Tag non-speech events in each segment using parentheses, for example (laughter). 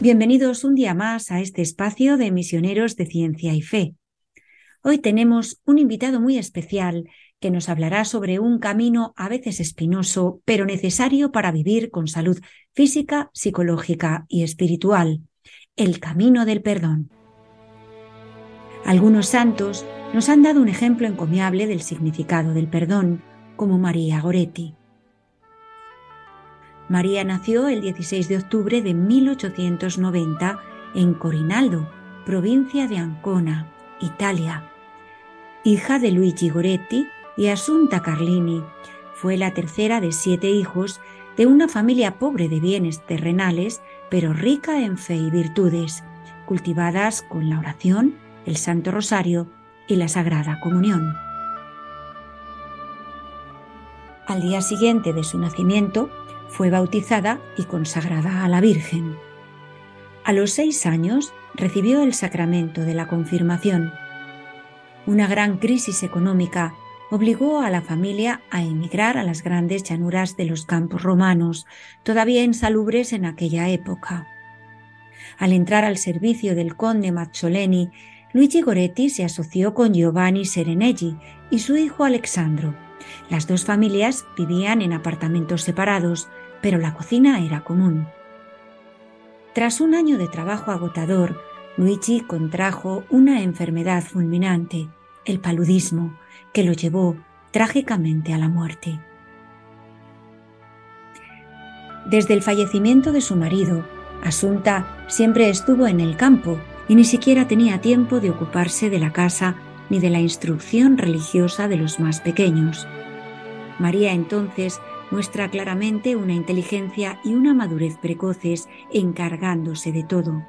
Bienvenidos un día más a este espacio de misioneros de ciencia y fe. Hoy tenemos un invitado muy especial que nos hablará sobre un camino a veces espinoso, pero necesario para vivir con salud física, psicológica y espiritual, el camino del perdón. Algunos santos nos han dado un ejemplo encomiable del significado del perdón, como María Goretti. María nació el 16 de octubre de 1890 en Corinaldo, provincia de Ancona, Italia. Hija de Luigi Goretti y Asunta Carlini, fue la tercera de siete hijos de una familia pobre de bienes terrenales, pero rica en fe y virtudes, cultivadas con la oración, el Santo Rosario y la Sagrada Comunión. Al día siguiente de su nacimiento, fue bautizada y consagrada a la Virgen. A los seis años recibió el sacramento de la confirmación. Una gran crisis económica obligó a la familia a emigrar a las grandes llanuras de los campos romanos, todavía insalubres en aquella época. Al entrar al servicio del conde Mazzoleni, Luigi Goretti se asoció con Giovanni Serenelli y su hijo Alexandro. Las dos familias vivían en apartamentos separados, pero la cocina era común. Tras un año de trabajo agotador, Luigi contrajo una enfermedad fulminante, el paludismo, que lo llevó trágicamente a la muerte. Desde el fallecimiento de su marido, Asunta siempre estuvo en el campo y ni siquiera tenía tiempo de ocuparse de la casa ni de la instrucción religiosa de los más pequeños. María entonces muestra claramente una inteligencia y una madurez precoces encargándose de todo.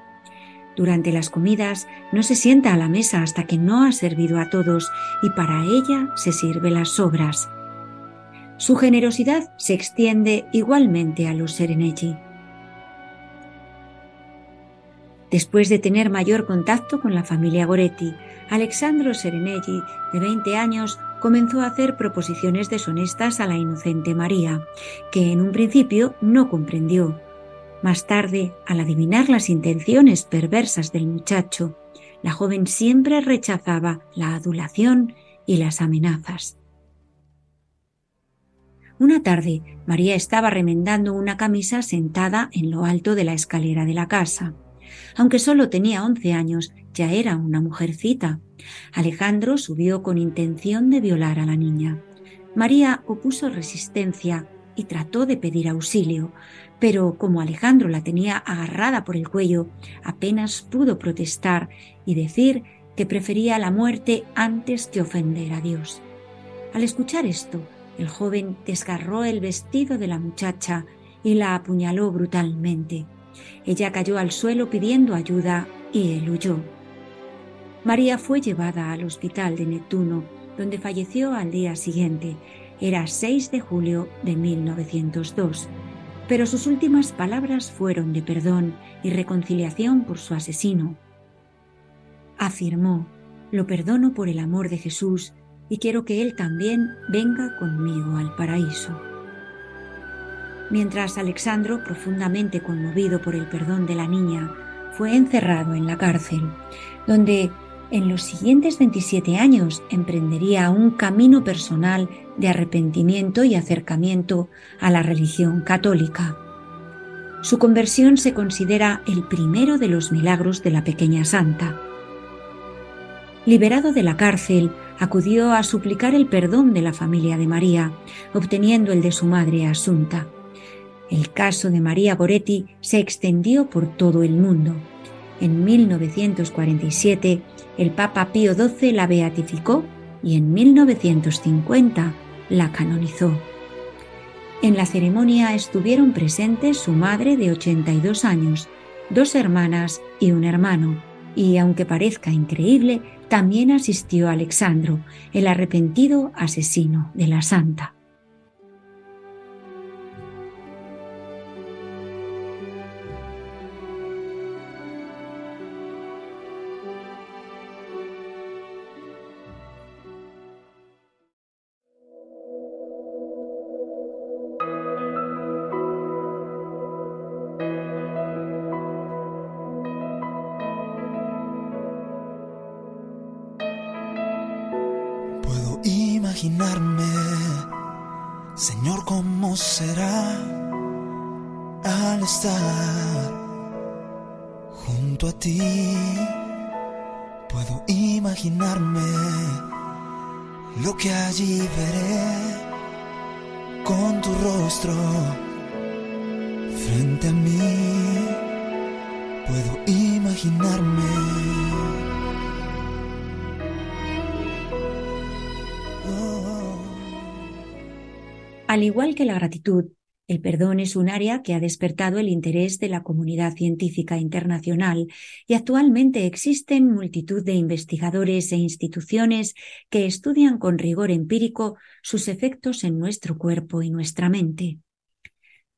Durante las comidas no se sienta a la mesa hasta que no ha servido a todos y para ella se sirve las sobras. Su generosidad se extiende igualmente a los Serenelli. Después de tener mayor contacto con la familia Goretti, Alexandro Serenelli, de 20 años, comenzó a hacer proposiciones deshonestas a la inocente María, que en un principio no comprendió. Más tarde, al adivinar las intenciones perversas del muchacho, la joven siempre rechazaba la adulación y las amenazas. Una tarde, María estaba remendando una camisa sentada en lo alto de la escalera de la casa. Aunque solo tenía once años, ya era una mujercita. Alejandro subió con intención de violar a la niña. María opuso resistencia y trató de pedir auxilio, pero como Alejandro la tenía agarrada por el cuello, apenas pudo protestar y decir que prefería la muerte antes que ofender a Dios. Al escuchar esto, el joven desgarró el vestido de la muchacha y la apuñaló brutalmente. Ella cayó al suelo pidiendo ayuda y él huyó. María fue llevada al hospital de Neptuno, donde falleció al día siguiente. Era 6 de julio de 1902. Pero sus últimas palabras fueron de perdón y reconciliación por su asesino. Afirmó, lo perdono por el amor de Jesús y quiero que Él también venga conmigo al paraíso mientras Alexandro, profundamente conmovido por el perdón de la niña, fue encerrado en la cárcel, donde en los siguientes 27 años emprendería un camino personal de arrepentimiento y acercamiento a la religión católica. Su conversión se considera el primero de los milagros de la pequeña santa. Liberado de la cárcel, acudió a suplicar el perdón de la familia de María, obteniendo el de su madre Asunta El caso de María Goretti se extendió por todo el mundo. En 1947 el Papa Pío XII la beatificó y en 1950 la canonizó. En la ceremonia estuvieron presentes su madre de 82 años, dos hermanas y un hermano, y aunque parezca increíble, también asistió Alexandro, el arrepentido asesino de la santa. Que la gratitud, el perdón es un área que ha despertado el interés de la comunidad científica internacional y actualmente existen multitud de investigadores e instituciones que estudian con rigor empírico sus efectos en nuestro cuerpo y nuestra mente.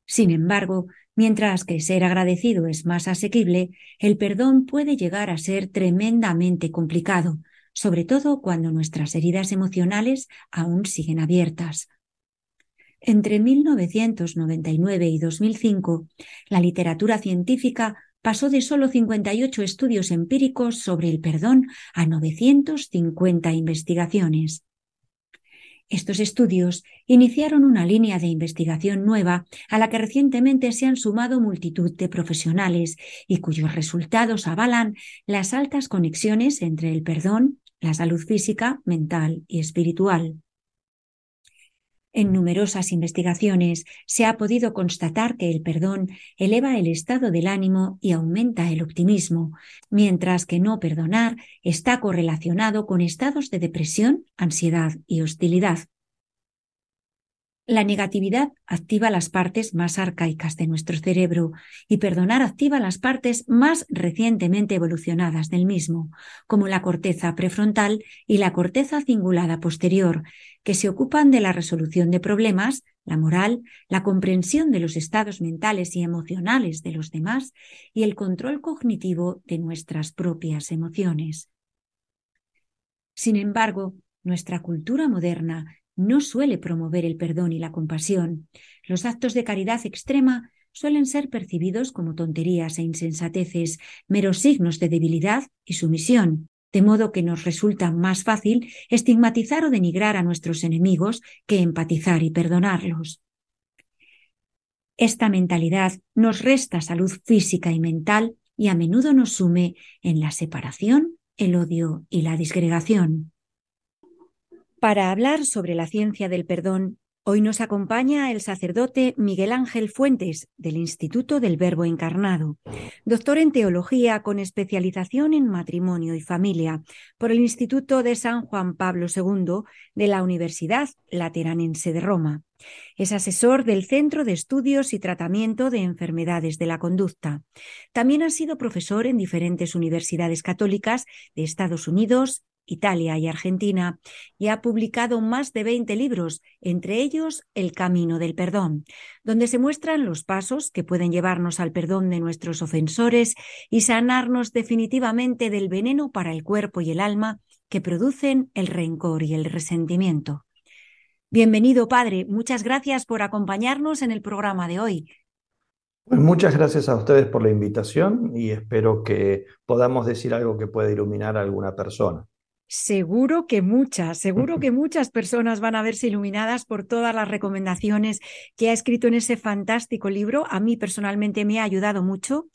Sin embargo, mientras que ser agradecido es más asequible, el perdón puede llegar a ser tremendamente complicado, sobre todo cuando nuestras heridas emocionales aún siguen abiertas. Entre 1999 y 2005, la literatura científica pasó de solo 58 estudios empíricos sobre el perdón a 950 investigaciones. Estos estudios iniciaron una línea de investigación nueva a la que recientemente se han sumado multitud de profesionales y cuyos resultados avalan las altas conexiones entre el perdón, la salud física, mental y espiritual. En numerosas investigaciones se ha podido constatar que el perdón eleva el estado del ánimo y aumenta el optimismo, mientras que no perdonar está correlacionado con estados de depresión, ansiedad y hostilidad. La negatividad activa las partes más arcaicas de nuestro cerebro y perdonar activa las partes más recientemente evolucionadas del mismo, como la corteza prefrontal y la corteza cingulada posterior, que se ocupan de la resolución de problemas, la moral, la comprensión de los estados mentales y emocionales de los demás y el control cognitivo de nuestras propias emociones. Sin embargo, nuestra cultura moderna no suele promover el perdón y la compasión. Los actos de caridad extrema suelen ser percibidos como tonterías e insensateces, meros signos de debilidad y sumisión, de modo que nos resulta más fácil estigmatizar o denigrar a nuestros enemigos que empatizar y perdonarlos. Esta mentalidad nos resta salud física y mental y a menudo nos sume en la separación, el odio y la disgregación. Para hablar sobre la ciencia del perdón, hoy nos acompaña el sacerdote Miguel Ángel Fuentes del Instituto del Verbo Encarnado, doctor en teología con especialización en matrimonio y familia por el Instituto de San Juan Pablo II de la Universidad Lateranense de Roma. Es asesor del Centro de Estudios y Tratamiento de Enfermedades de la Conducta. También ha sido profesor en diferentes universidades católicas de Estados Unidos, Italia y Argentina, y ha publicado más de 20 libros, entre ellos El Camino del Perdón, donde se muestran los pasos que pueden llevarnos al perdón de nuestros ofensores y sanarnos definitivamente del veneno para el cuerpo y el alma que producen el rencor y el resentimiento. Bienvenido, Padre. Muchas gracias por acompañarnos en el programa de hoy. Pues muchas gracias a ustedes por la invitación y espero que podamos decir algo que pueda iluminar a alguna persona. Seguro que muchas, seguro que muchas personas van a verse iluminadas por todas las recomendaciones que ha escrito en ese fantástico libro. A mí personalmente me ha ayudado mucho.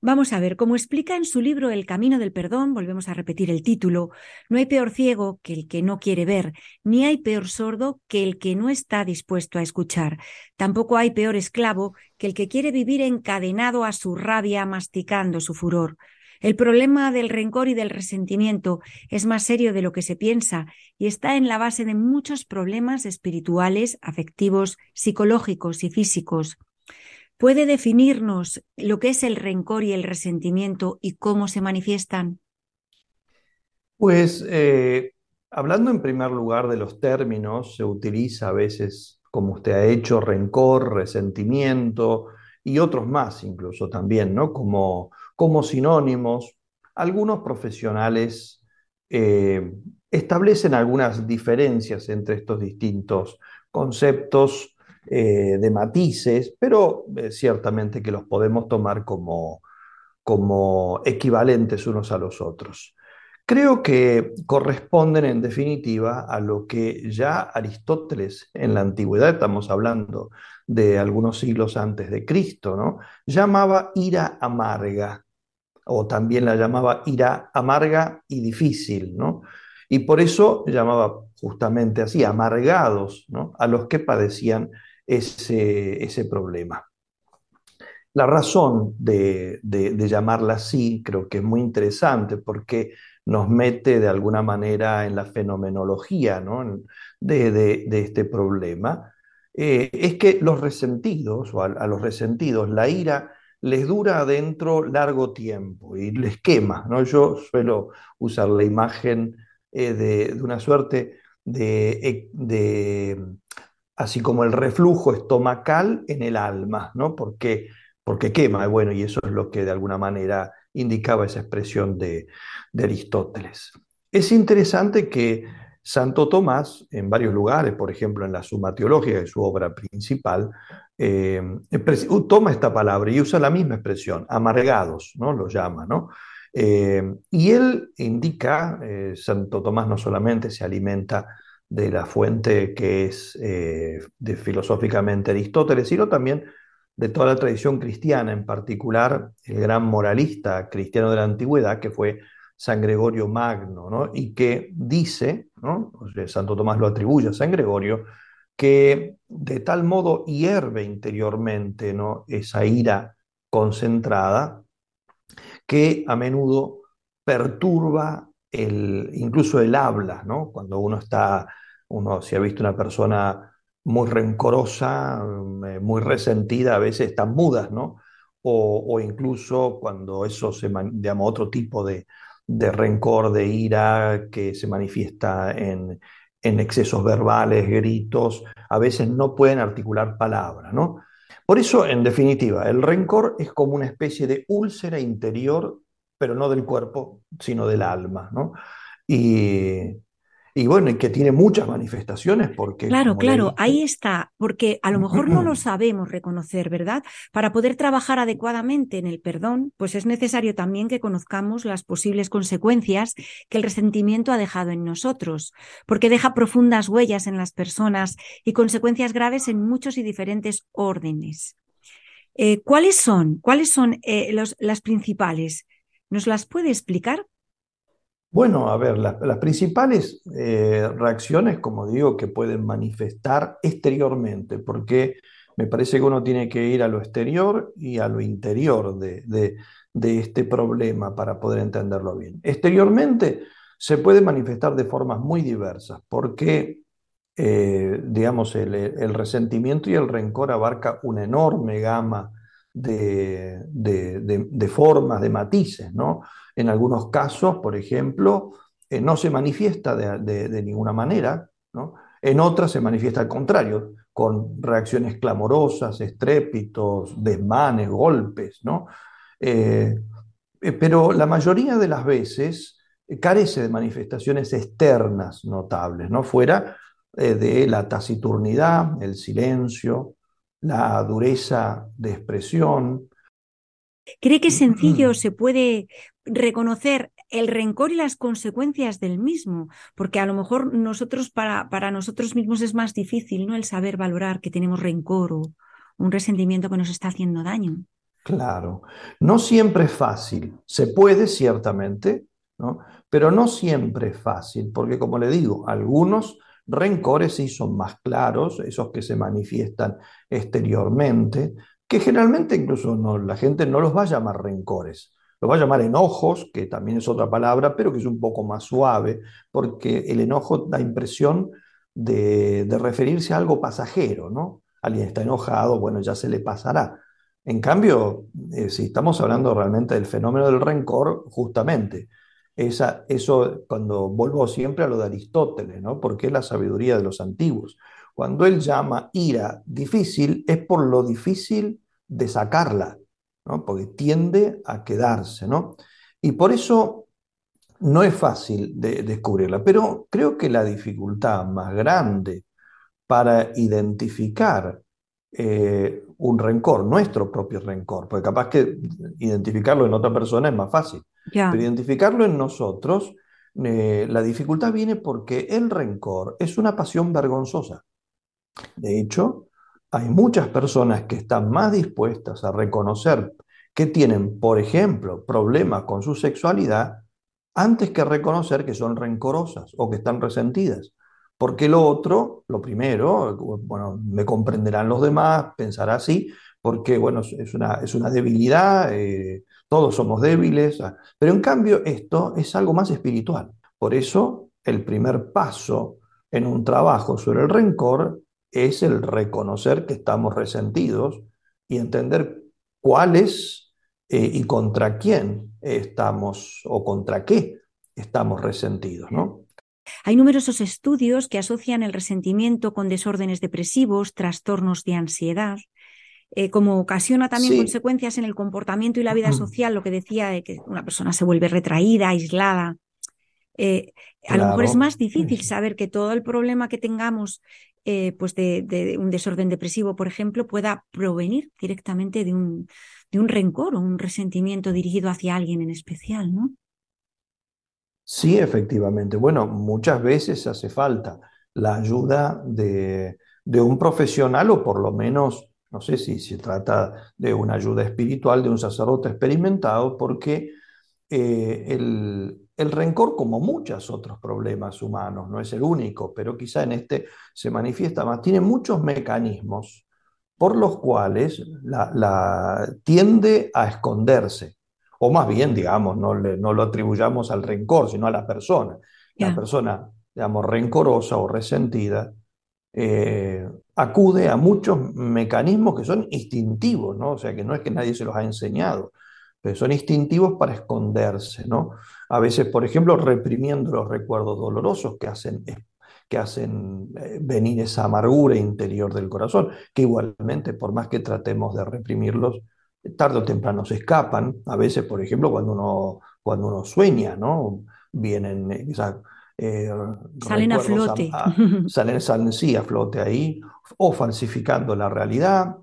Vamos a ver, como explica en su libro El Camino del Perdón, volvemos a repetir el título, no hay peor ciego que el que no quiere ver, ni hay peor sordo que el que no está dispuesto a escuchar. Tampoco hay peor esclavo que el que quiere vivir encadenado a su rabia, masticando su furor. El problema del rencor y del resentimiento es más serio de lo que se piensa y está en la base de muchos problemas espirituales, afectivos, psicológicos y físicos. ¿Puede definirnos lo que es el rencor y el resentimiento y cómo se manifiestan? Pues eh, hablando en primer lugar de los términos, se utiliza a veces, como usted ha hecho, rencor, resentimiento y otros más incluso también, ¿no? Como como sinónimos. Algunos profesionales eh, establecen algunas diferencias entre estos distintos conceptos eh, de matices, pero eh, ciertamente que los podemos tomar como, como equivalentes unos a los otros. Creo que corresponden en definitiva a lo que ya Aristóteles en la antigüedad, estamos hablando de algunos siglos antes de Cristo, ¿no? llamaba ira amarga o también la llamaba ira amarga y difícil, ¿no? Y por eso llamaba justamente así, amargados, ¿no? A los que padecían ese, ese problema. La razón de, llamarla así creo que es muy interesante porque nos mete de alguna manera en la fenomenología ¿no? de, este problema. Eh, es que los resentidos, o a los resentidos, la ira les dura adentro largo tiempo y les quema. ¿no? Yo suelo usar la imagen eh, de, una suerte de, de, así como el reflujo estomacal en el alma, ¿no? porque, porque quema, bueno, y eso es lo que de alguna manera indicaba esa expresión de, de Aristóteles. Es interesante que Santo Tomás, en varios lugares, por ejemplo en la Suma Teológica, que es su obra principal, eh, toma esta palabra y usa la misma expresión, amargados, ¿no? Lo llama, ¿no? Eh, y él indica, eh, Santo Tomás no solamente se alimenta de la fuente que es filosóficamente Aristóteles, sino también de toda la tradición cristiana, en particular el gran moralista cristiano de la antigüedad, que fue San Gregorio Magno, ¿no? y que dice, ¿no? Santo Tomás lo atribuye a San Gregorio, que de tal modo hierve interiormente ¿no? esa ira concentrada que a menudo perturba el, incluso el habla, ¿no? cuando uno está, uno si ha visto una persona muy rencorosa, eh, muy resentida, a veces están mudas, ¿no? O, incluso cuando eso se llama otro tipo de, de rencor, de ira que se manifiesta en, excesos verbales, gritos, a veces no pueden articular palabras, ¿no? Por eso, en definitiva, el rencor es como una especie de úlcera interior, pero no del cuerpo, sino del alma, ¿no? Y, y bueno, y que tiene muchas manifestaciones porque... Claro, claro, ahí está, porque a lo mejor no lo (clears throat) sabemos reconocer, ¿verdad? Para poder trabajar adecuadamente en el perdón, pues es necesario también que conozcamos las posibles consecuencias que el resentimiento ha dejado en nosotros, porque deja profundas huellas en las personas y consecuencias graves en muchos y diferentes órdenes. Eh, ¿Cuáles son? ¿Cuáles son eh, las principales? ¿Nos las puede explicar? Bueno, a ver, las principales eh, reacciones, como digo, que pueden manifestar exteriormente, porque me parece que uno tiene que ir a lo exterior y a lo interior de, este problema para poder entenderlo bien. Exteriormente se puede manifestar de formas muy diversas, porque, eh, digamos, el, resentimiento y el rencor abarca una enorme gama de, formas, de matices, ¿no? En algunos casos, por ejemplo, eh, no se manifiesta de, ninguna manera, ¿no? En otras se manifiesta al contrario, con reacciones clamorosas, estrépitos, desmanes, golpes, ¿no? Eh, eh, pero la mayoría de las veces carece de manifestaciones externas notables, ¿no? Fuera de la taciturnidad, el silencio, la dureza de expresión, ¿Cree que es sencillo se puede reconocer el rencor y las consecuencias del mismo, porque a lo mejor nosotros, para, para nosotros mismos es más difícil, ¿no? El saber valorar que tenemos rencor o un resentimiento que nos está haciendo daño. Claro, no siempre es fácil, se puede ciertamente, ¿no? Pero no siempre es fácil, porque como le digo, algunos rencores sí son más claros, esos que se manifiestan exteriormente, que generalmente incluso la gente no los va a llamar rencores, los va a llamar enojos, que también es otra palabra, pero que es un poco más suave, porque el enojo da impresión de, de referirse a algo pasajero, ¿no? Alguien está enojado, bueno, ya se le pasará. En cambio, eh, si estamos hablando realmente del fenómeno del rencor, justamente, eso cuando vuelvo siempre a lo de Aristóteles, ¿no? Porque es la sabiduría de los antiguos. Cuando él llama ira difícil, es por lo difícil de sacarla, ¿no? Porque tiende a quedarse, ¿no? Y por eso no es fácil de descubrirla, pero creo que la dificultad más grande para identificar eh, un rencor, nuestro propio rencor, porque capaz que identificarlo en otra persona es más fácil, pero identificarlo en nosotros, eh, la dificultad viene porque el rencor es una pasión vergonzosa. De hecho, hay muchas personas que están más dispuestas a reconocer que tienen, por ejemplo, problemas con su sexualidad antes que reconocer que son rencorosas o que están resentidas. Porque lo otro, lo primero, bueno, me comprenderán los demás, pensar así, porque, bueno, es una, es una debilidad, eh, todos somos débiles, ah, pero en cambio esto es algo más espiritual. Por eso, el primer paso en un trabajo sobre el rencor es el reconocer que estamos resentidos y entender cuál es eh, y contra quién estamos o contra qué estamos resentidos, ¿no? Hay numerosos estudios que asocian el resentimiento con desórdenes depresivos, trastornos de ansiedad, eh, como ocasiona también consecuencias en el comportamiento y la vida social, lo que decía de que una persona se vuelve retraída, aislada. Eh, a lo mejor es más difícil saber que todo el problema que tengamos eh, pues de, un desorden depresivo, por ejemplo, pueda provenir directamente de un, de un rencor o un resentimiento dirigido hacia alguien en especial, ¿no? Sí, efectivamente. Bueno, muchas veces hace falta la ayuda de, un profesional o por lo menos, no sé si se trata de una ayuda espiritual de un sacerdote experimentado, porque eh, el, el rencor, como muchos otros problemas humanos, no es el único, pero quizá en este se manifiesta más, tiene muchos mecanismos por los cuales la tiende a esconderse o más bien, digamos, no, no lo atribuyamos al rencor, sino a la persona. La persona, digamos, rencorosa o resentida, eh, acude a muchos mecanismos que son instintivos, ¿no? O sea, que no es que nadie se los ha enseñado, pero son instintivos para esconderse, ¿no? A veces, por ejemplo, reprimiendo los recuerdos dolorosos que hacen, que hacen eh, venir esa amargura interior del corazón, que igualmente, por más que tratemos de reprimirlos, tarde o temprano se escapan. A veces, por ejemplo, cuando uno, cuando uno sueña, ¿no? Vienen, eh, eh, salen a flote. salen, salen, sí, a flote ahí, o falsificando la realidad.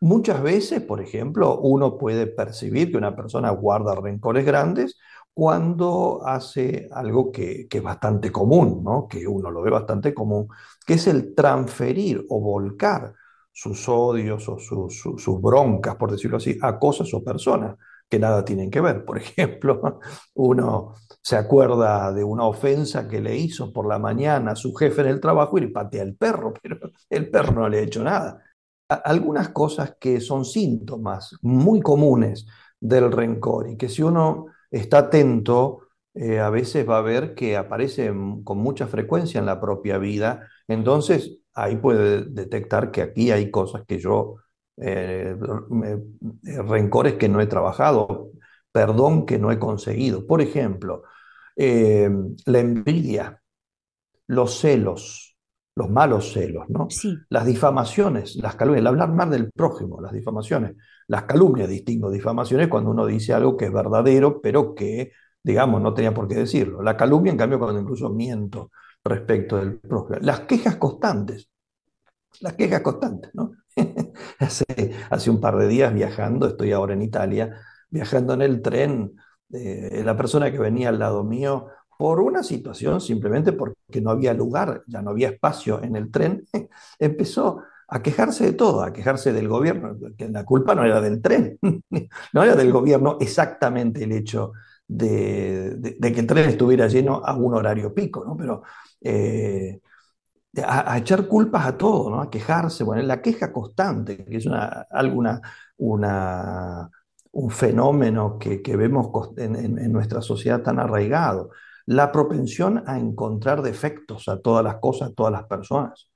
Muchas veces, por ejemplo, uno puede percibir que una persona guarda rencores grandes cuando hace algo que, que, es bastante común, ¿no? que uno lo ve bastante común, que es el transferir o volcar sus odios o sus broncas, por decirlo así, a cosas o personas que nada tienen que ver. Por (laughs) ejemplo, uno se acuerda de una ofensa que le hizo por la mañana a su jefe en el trabajo y le patea el perro, (laughs) pero el perro no le ha hecho nada. Algunas cosas que son síntomas muy comunes del rencor y que si uno está atento, eh, a veces va a ver que aparecen con mucha frecuencia en la propia vida. Entonces, ahí puede detectar que aquí hay cosas que yo, eh, rencores que no he trabajado, perdón que no he conseguido. Por ejemplo, eh, la envidia, los celos, los malos celos, ¿no? Las difamaciones, las calumnias, el hablar mal del prójimo, las difamaciones, las calumnias, distingo difamaciones cuando uno dice algo que es verdadero, pero que, digamos, no tenía por qué decirlo. La calumnia, en cambio, cuando incluso miento respecto del propio. Las quejas constantes, las quejas constantes, ¿no? (laughs) hace, hace un par de días viajando, estoy ahora en Italia, viajando en el tren, eh, la persona que venía al lado mío por una situación, simplemente porque no había lugar, ya no había espacio en el tren, (laughs) empezó a quejarse de todo, a quejarse del gobierno, que la culpa no era del tren, (laughs) no era del gobierno exactamente el hecho de, que el tren estuviera lleno a un horario pico, ¿no? Pero eh, a, echar culpas a todo, ¿no? A quejarse, bueno, la queja constante, que es una, alguna, una, un fenómeno que, vemos en, nuestra sociedad tan arraigado. La propensión a encontrar defectos a todas las cosas, a todas las personas.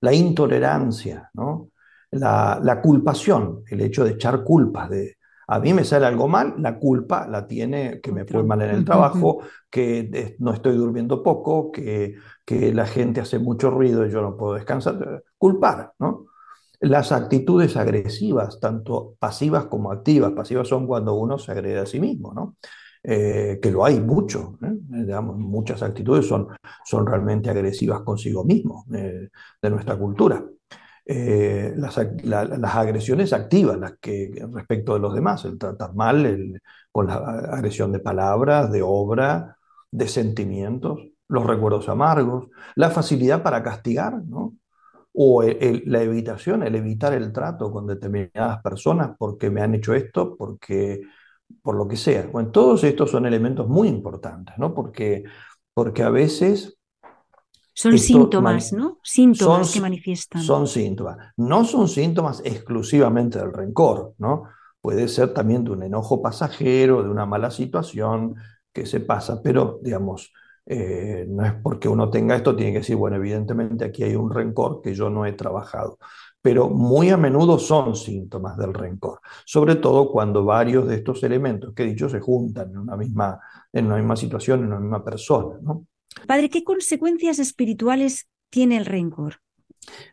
La intolerancia, ¿no? La, la culpación, el hecho de echar culpas, de, a mí me sale algo mal, la culpa la tiene que me fue mal en el trabajo, que no estoy durmiendo poco, que, que la gente hace mucho ruido y yo no puedo descansar. Culpar, ¿no? Las actitudes agresivas, tanto pasivas como activas, pasivas son cuando uno se agrede a sí mismo, ¿no? Eh, que lo hay mucho, ¿eh? Digamos, muchas actitudes son, son realmente agresivas consigo mismo eh, de nuestra cultura. Eh, las, agresiones activas, las que respecto de los demás, el tratar mal, con la agresión de palabras, de obra, de sentimientos, los recuerdos amargos, la facilidad para castigar, ¿no? O la evitación, el evitar el trato con determinadas personas porque me han hecho esto, porque por lo que sea. Bueno, todos estos son elementos muy importantes, ¿no? Porque, porque a veces son síntomas, ¿no? Síntomas que manifiestan. Son síntomas. No son síntomas exclusivamente del rencor, ¿no? Puede ser también de un enojo pasajero, de una mala situación que se pasa, pero digamos, eh, no es porque uno tenga esto, tiene que decir, bueno, evidentemente aquí hay un rencor que yo no he trabajado. Pero muy a menudo son síntomas del rencor, sobre todo cuando varios de estos elementos que he dicho se juntan en una misma, en una misma situación, en una misma persona, ¿no? Padre, ¿qué consecuencias espirituales tiene el rencor?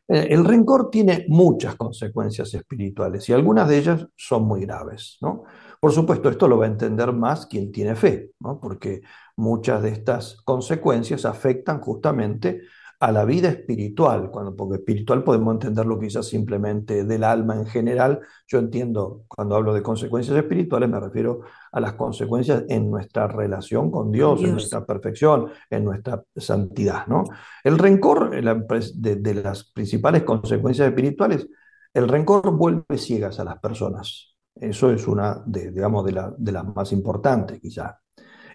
Eh, el rencor tiene muchas consecuencias espirituales y algunas de ellas son muy graves, ¿no? Por supuesto, esto lo va a entender más quien tiene fe, ¿no? Porque muchas de estas consecuencias afectan justamente a la vida espiritual, cuando, porque espiritual podemos entenderlo quizás simplemente del alma en general. Yo entiendo, cuando hablo de consecuencias espirituales, me refiero a las consecuencias en nuestra relación con Dios, en nuestra perfección, en nuestra santidad. ¿no? El rencor, de, de las principales consecuencias espirituales, el rencor vuelve ciegas a las personas. Eso es una de, digamos, de, la, de las más importantes, quizás.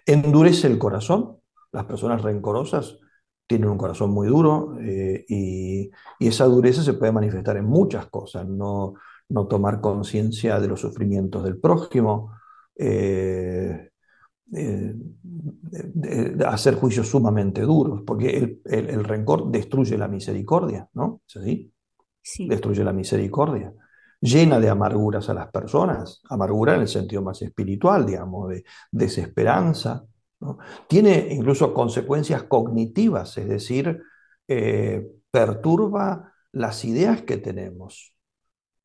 Endurece el corazón. Las personas rencorosas tienen un corazón muy duro eh, y, esa dureza se puede manifestar en muchas cosas, no, no tomar conciencia de los sufrimientos del prójimo, eh, eh, hacer juicios sumamente duros, porque el, rencor destruye la misericordia, ¿no? ¿Es así? Sí. Destruye la misericordia. Llena de amarguras a las personas, amargura en el sentido más espiritual, digamos, de desesperanza, tiene incluso consecuencias cognitivas, es decir, eh, perturba las ideas que tenemos.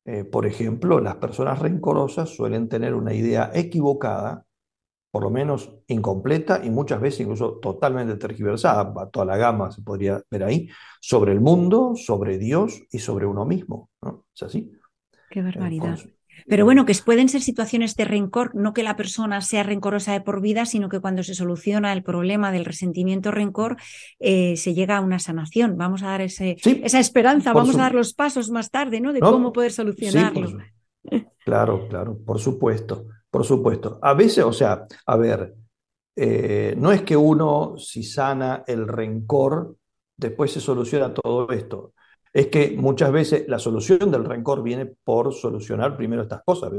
Eh, por ejemplo, las personas rencorosas suelen tener una idea equivocada, por lo menos incompleta y muchas veces incluso totalmente tergiversada, toda la gama se podría ver ahí, sobre el mundo, sobre Dios y sobre uno mismo. ¿no? ¿Es así? Qué barbaridad. Pero bueno, que pueden ser situaciones de rencor, no que la persona sea rencorosa de por vida, sino que cuando se soluciona el problema del resentimiento-rencor, eh, se llega a una sanación. Vamos a dar ese, esa esperanza, vamos a dar los pasos más tarde, ¿no? De cómo poder solucionarlo. claro, claro, por supuesto, por supuesto. A veces, o sea, a ver, eh, no es que uno, si sana el rencor, después se soluciona todo esto es que muchas veces la solución del rencor viene por solucionar primero estas cosas.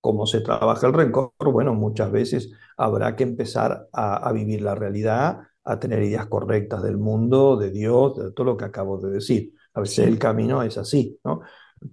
Cómo se trabaja el rencor, bueno, muchas veces habrá que empezar a, vivir la realidad, a tener ideas correctas del mundo, de Dios, de todo lo que acabo de decir. A veces el camino es así, ¿no?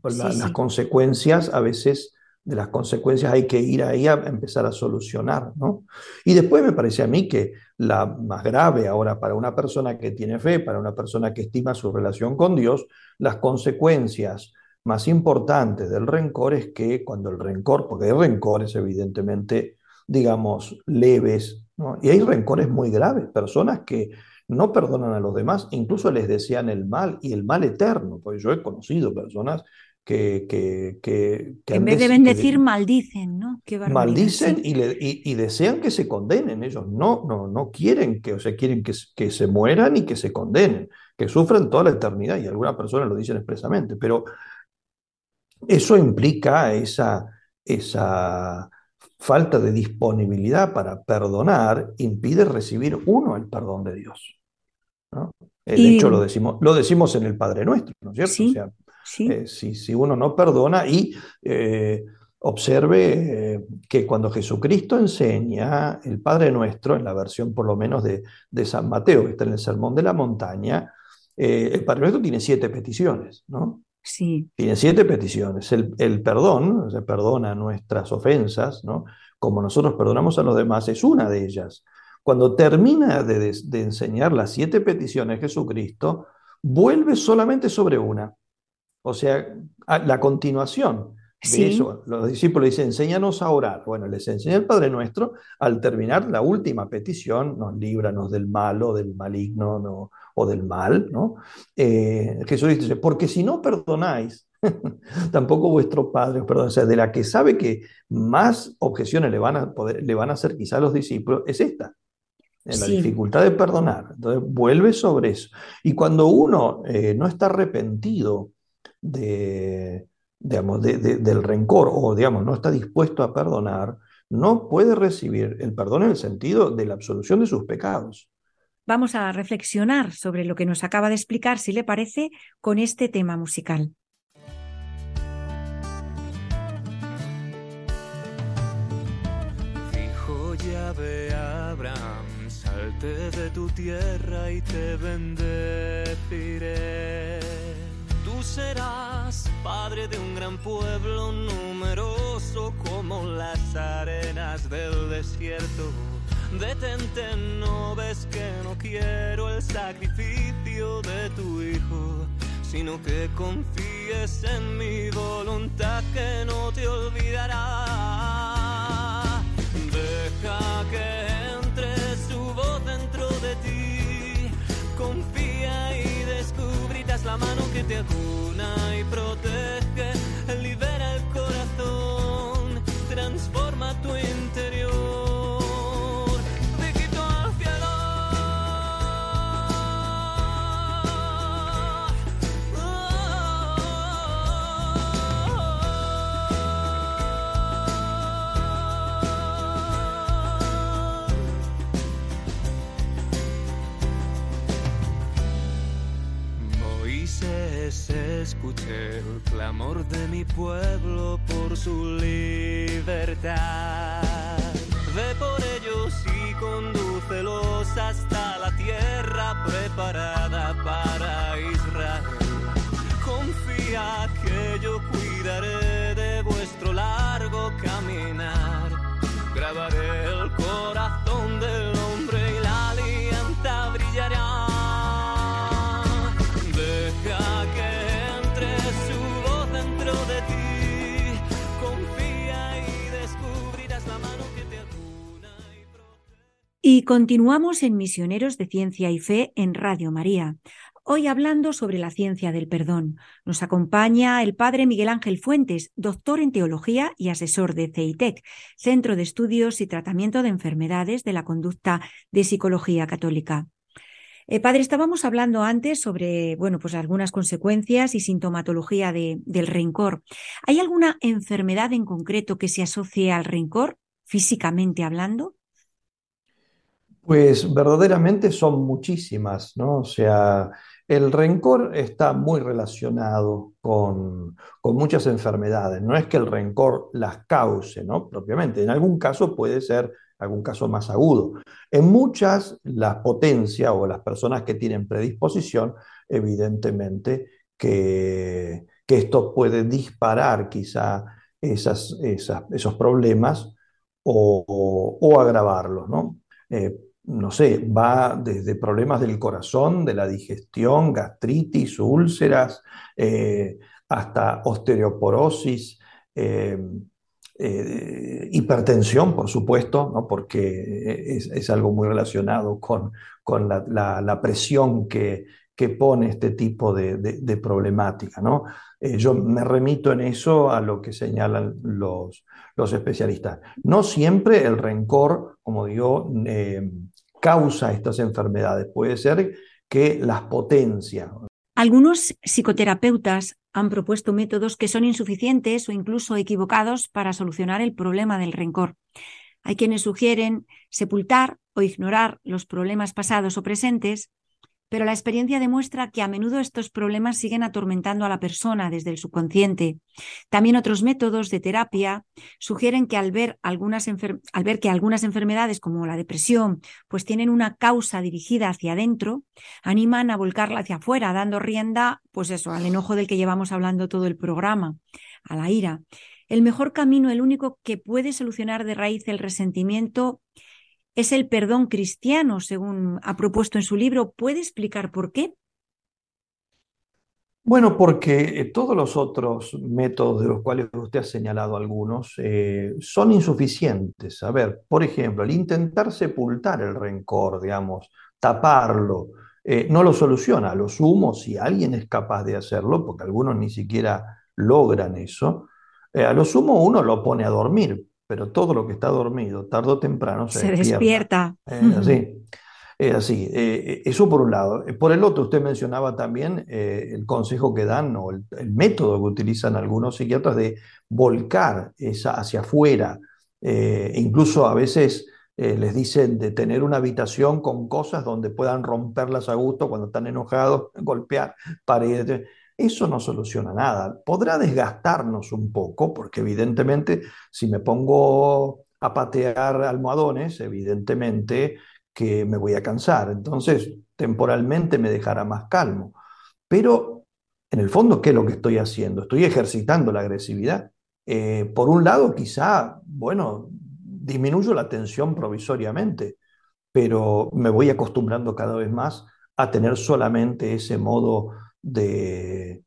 Pues las consecuencias a veces de las consecuencias hay que ir ahí a empezar a solucionar, ¿no? Y después me parece a mí que la más grave ahora para una persona que tiene fe, para una persona que estima su relación con Dios, las consecuencias más importantes del rencor es que cuando el rencor, porque hay rencores evidentemente, digamos, leves, ¿no? Y hay rencores muy graves, personas que no perdonan a los demás, incluso les desean el mal y el mal eterno, porque yo he conocido personas que... que, en vez de bendecir, maldicen, ¿no? qué Maldicen y, le- y- y desean que se condenen. Ellos no, no, no quieren que, o sea, quieren que, que se mueran y que se condenen, que sufran toda la eternidad. Y algunas personas lo dicen expresamente, pero eso implica esa, esa falta de disponibilidad para perdonar, impide recibir uno el perdón de Dios. ¿no? De Y hecho, lo decimos, lo decimos en el Padre Nuestro, ¿no es cierto? O sí, sea, sí, eh, si, si uno no perdona y eh, observe eh, que cuando Jesucristo enseña el Padre Nuestro, en la versión por lo menos de, de San Mateo, que está en el Sermón de la Montaña, eh, el Padre Nuestro tiene siete peticiones, ¿no? sí, Tiene siete peticiones. El, el perdón, se perdona nuestras ofensas, ¿no? Como nosotros perdonamos a los demás, es una de ellas. Cuando termina de, de- de enseñar las siete peticiones Jesucristo, vuelve solamente sobre una. O sea, a- la continuación de sí, eso, los discípulos dicen, enséñanos a orar. Bueno, les enseña el Padre Nuestro, al terminar la última petición, nos líbranos del malo, del maligno no, o del mal, ¿no? Eh, Jesús dice, porque si no perdonáis, (laughs) tampoco vuestro Padre os perdona. O sea, de la que sabe que más objeciones le van a poder, le van a hacer quizá a los discípulos, es esta en la sí, dificultad de perdonar. Entonces vuelve sobre eso. Y cuando uno eh, no está arrepentido de, digamos, de- de- del rencor o digamos, no está dispuesto a perdonar, no puede recibir el perdón en el sentido de la absolución de sus pecados. Vamos a reflexionar sobre lo que nos acaba de explicar, si le parece, con este tema musical. Yahvé a Abraham, salte de tu tierra y te bendeciré. Tú serás padre de un gran pueblo numeroso como las arenas del desierto. Detente, no ves que no quiero el sacrificio de tu hijo, sino que confíes en mi voluntad que no te olvidará. Deja que entre su voz dentro de ti. Confía y descubrirás la mano que te acuna y protege. Libera el corazón, transforma tu interior. El clamor de mi pueblo por su libertad. Ve por ellos y condúcelos hasta la tierra preparada para Israel. Confía que yo cuidaré de vuestro largo caminar. Grabaré el Y continuamos en Misioneros de Ciencia y Fe en Radio María. Hoy hablando sobre la ciencia del perdón. Nos acompaña el padre Miguel Ángel Fuentes, doctor en teología y asesor de CEITEC, Centro de Estudios y Tratamiento de Enfermedades de la Conducta de Psicología Católica. Eh, padre, estábamos hablando antes sobre, bueno, pues algunas consecuencias y sintomatología de- del rencor. ¿Hay alguna enfermedad en concreto que se asocie al rencor, físicamente hablando? Pues verdaderamente son muchísimas, ¿no? O sea, el rencor está muy relacionado con, con muchas enfermedades. No es que el rencor las cause, ¿no? Propiamente. En algún caso puede ser algún caso más agudo. En muchas, la potencia o las personas que tienen predisposición, evidentemente que, que esto puede disparar quizá esas, esos problemas o, o- o agravarlos, ¿no? Eh, no sé, va desde problemas del corazón, de la digestión, gastritis, úlceras, eh, hasta osteoporosis, eh, eh, hipertensión, por supuesto, ¿no? porque es, es algo muy relacionado con, con la, la- presión que, que pone este tipo de, problemática. ¿no? Yo me remito en eso a lo que señalan los, los especialistas. No siempre el rencor, como digo, causa estas enfermedades. Puede ser que las potencia. Algunos psicoterapeutas han propuesto métodos que son insuficientes o incluso equivocados para solucionar el problema del rencor. Hay quienes sugieren sepultar o ignorar los problemas pasados o presentes pero la experiencia demuestra que a menudo estos problemas siguen atormentando a la persona desde el subconsciente. También otros métodos de terapia sugieren que al ver, que algunas enfermedades como la depresión pues tienen una causa dirigida hacia adentro, animan a volcarla hacia afuera, dando rienda pues eso, al enojo del que llevamos hablando todo el programa, a la ira. El mejor camino, el único que puede solucionar de raíz el resentimiento, es el perdón cristiano, según ha propuesto en su libro. ¿Puede explicar por qué? Bueno, porque eh, todos los otros métodos de los cuales usted ha señalado algunos eh, son insuficientes. A ver, por ejemplo, el intentar sepultar el rencor, digamos, taparlo, eh, no lo soluciona. A lo sumo, si alguien es capaz de hacerlo, porque algunos ni siquiera logran eso, a lo sumo uno lo pone a dormir, pero todo lo que está dormido, tarde o temprano se, despierta. Es así. Es así. Eh, eso por un lado. Por el otro, usted mencionaba también eh, el consejo que dan o el, método que utilizan algunos psiquiatras de volcar esa hacia afuera. Eh, incluso a veces les dicen de tener una habitación con cosas donde puedan romperlas a gusto cuando están enojados, (laughs) golpear paredes. Eso no soluciona nada. Podrá desgastarnos un poco, porque evidentemente si me pongo a patear almohadones, evidentemente que me voy a cansar. Entonces, temporalmente me dejará más calmo. Pero, en el fondo, ¿qué es lo que estoy haciendo? Estoy ejercitando la agresividad. Eh, por un lado, quizá, bueno, disminuyo la tensión provisoriamente, pero me voy acostumbrando cada vez más a tener solamente ese modo de,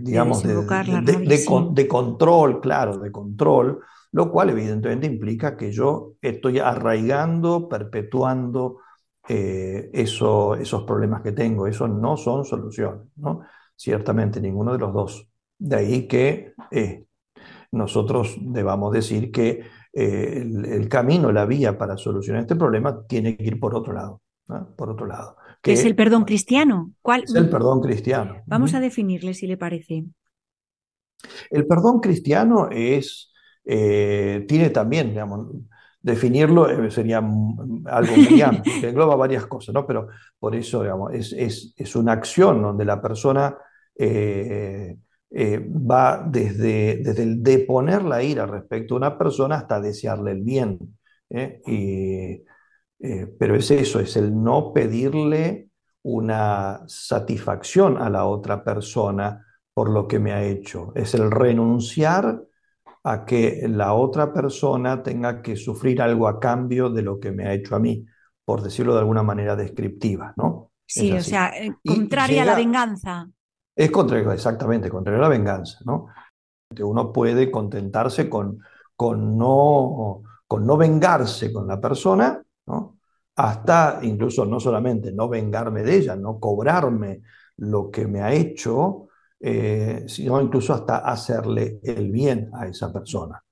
digamos, de, control, claro, de control, lo cual evidentemente implica que yo estoy arraigando, perpetuando eh, eso, esos problemas que tengo. Eso no son soluciones, ¿no? Ciertamente ninguno de los dos. De ahí que eh, nosotros debamos decir que eh, el, camino, la vía para solucionar este problema tiene que ir por otro lado, por otro lado es el perdón cristiano. ¿Cuál? Es el perdón cristiano. Vamos a definirle, si le parece. El perdón cristiano es, eh, tiene también, digamos, definirlo eh, sería algo muy amplio, (laughs) que engloba varias cosas, ¿no? Pero por eso, digamos, es, una acción donde la persona eh, va desde, desde el deponer la ira respecto a una persona hasta desearle el bien. Y eh, pero es eso, es el no pedirle una satisfacción a la otra persona por lo que me ha hecho. Es el renunciar a que la otra persona tenga que sufrir algo a cambio de lo que me ha hecho a mí, por decirlo de alguna manera descriptiva, ¿no? Sí, o sea, eh, contraria a la venganza. Es contrario, exactamente, contrario a la venganza, ¿no? Uno puede contentarse con, con, no, con no vengarse con la persona, ¿no? Hasta incluso no solamente no vengarme de ella, no cobrarme lo que me ha hecho, eh, sino incluso hasta hacerle el bien a esa persona.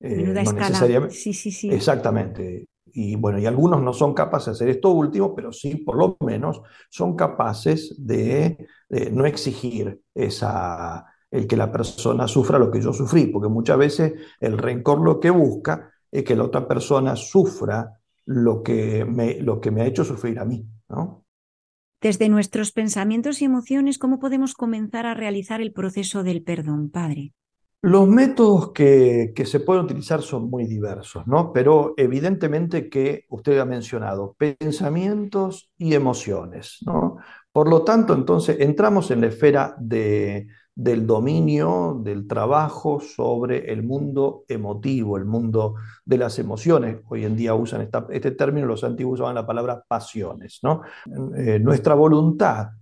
Eh, no necesariamente. Sí, sí, sí. Exactamente. Y bueno, y algunos no son capaces de hacer esto último, pero sí, por lo menos, son capaces de, de no exigir esa, el que la persona sufra lo que yo sufrí, porque muchas veces el rencor lo que busca es que la otra persona sufra lo que me, lo que me ha hecho sufrir a mí. ¿no? Desde nuestros pensamientos y emociones, ¿cómo podemos comenzar a realizar el proceso del perdón, Padre? Los métodos que, que, se pueden utilizar son muy diversos, ¿no? Pero evidentemente que usted ha mencionado pensamientos y emociones, ¿no? Por lo tanto, entonces entramos en la esfera de, del dominio, del trabajo sobre el mundo emotivo, el mundo de las emociones. Hoy en día usan este término, los antiguos usaban la palabra pasiones. ¿no? Eh, nuestra voluntad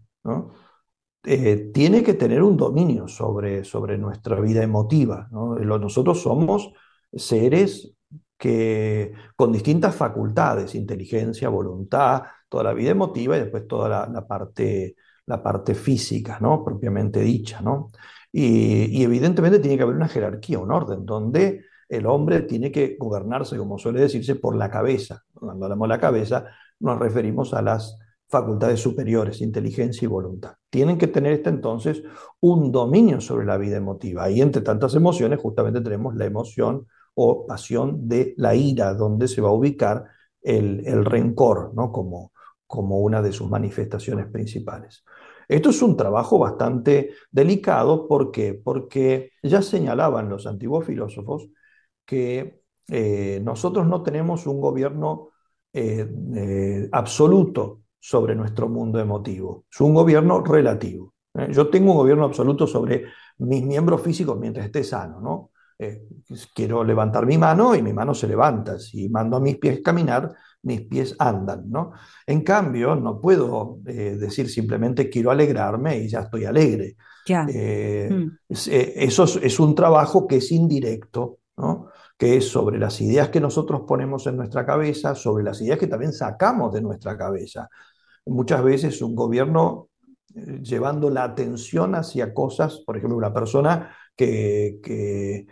eh, tiene que tener un dominio sobre, sobre nuestra vida emotiva. Nosotros somos seres que, con distintas facultades, inteligencia, voluntad, toda la vida emotiva y después toda la, la parte, la parte física, ¿no? Propiamente dicha, ¿no? Y, evidentemente tiene que haber una jerarquía, un orden, donde el hombre tiene que gobernarse, como suele decirse, por la cabeza. Cuando hablamos de la cabeza, nos referimos a las facultades superiores, inteligencia y voluntad. Tienen que tener este, entonces un dominio sobre la vida emotiva. Y entre tantas emociones, justamente tenemos la emoción o pasión de la ira, donde se va a ubicar el, el rencor, ¿no? Como, como una de sus manifestaciones principales. Esto es un trabajo bastante delicado, ¿por qué? Porque ya señalaban los antiguos filósofos que eh, nosotros no tenemos un gobierno eh, eh, absoluto sobre nuestro mundo emotivo, es un gobierno relativo. Yo tengo un gobierno absoluto sobre mis miembros físicos mientras esté sano, ¿no? quiero levantar mi mano y mi mano se levanta. Si mando a mis pies caminar, mis pies andan, ¿no? En cambio, no puedo decir simplemente quiero alegrarme y ya estoy alegre. Ya. Mm. eso es, es, un trabajo que es indirecto, ¿no? que es sobre las ideas que nosotros ponemos en nuestra cabeza, sobre las ideas que también sacamos de nuestra cabeza. Muchas veces un gobierno eh, llevando la atención hacia cosas, por ejemplo, una persona que, que,